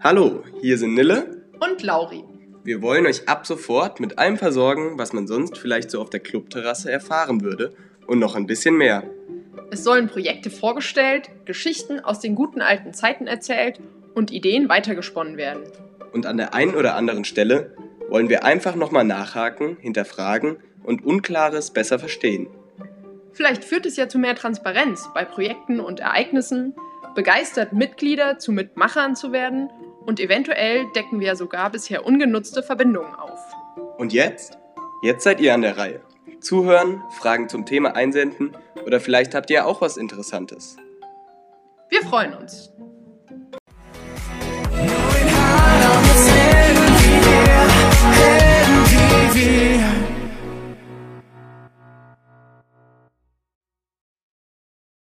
Hallo, hier sind Nille und Lauri. Wir wollen euch ab sofort mit allem versorgen, was man sonst vielleicht so auf der Clubterrasse erfahren würde und noch ein bisschen mehr. Es sollen Projekte vorgestellt, Geschichten aus den guten alten Zeiten erzählt und Ideen weitergesponnen werden. Und an der einen oder anderen Stelle wollen wir einfach nochmal nachhaken, hinterfragen und Unklares besser verstehen. Vielleicht führt es ja zu mehr Transparenz bei Projekten und Ereignissen, begeistert Mitglieder zu Mitmachern zu werden und eventuell decken wir sogar bisher ungenutzte Verbindungen auf. Und jetzt? Jetzt seid ihr an der Reihe. Zuhören, Fragen zum Thema einsenden oder vielleicht habt ihr auch was Interessantes. Wir freuen uns.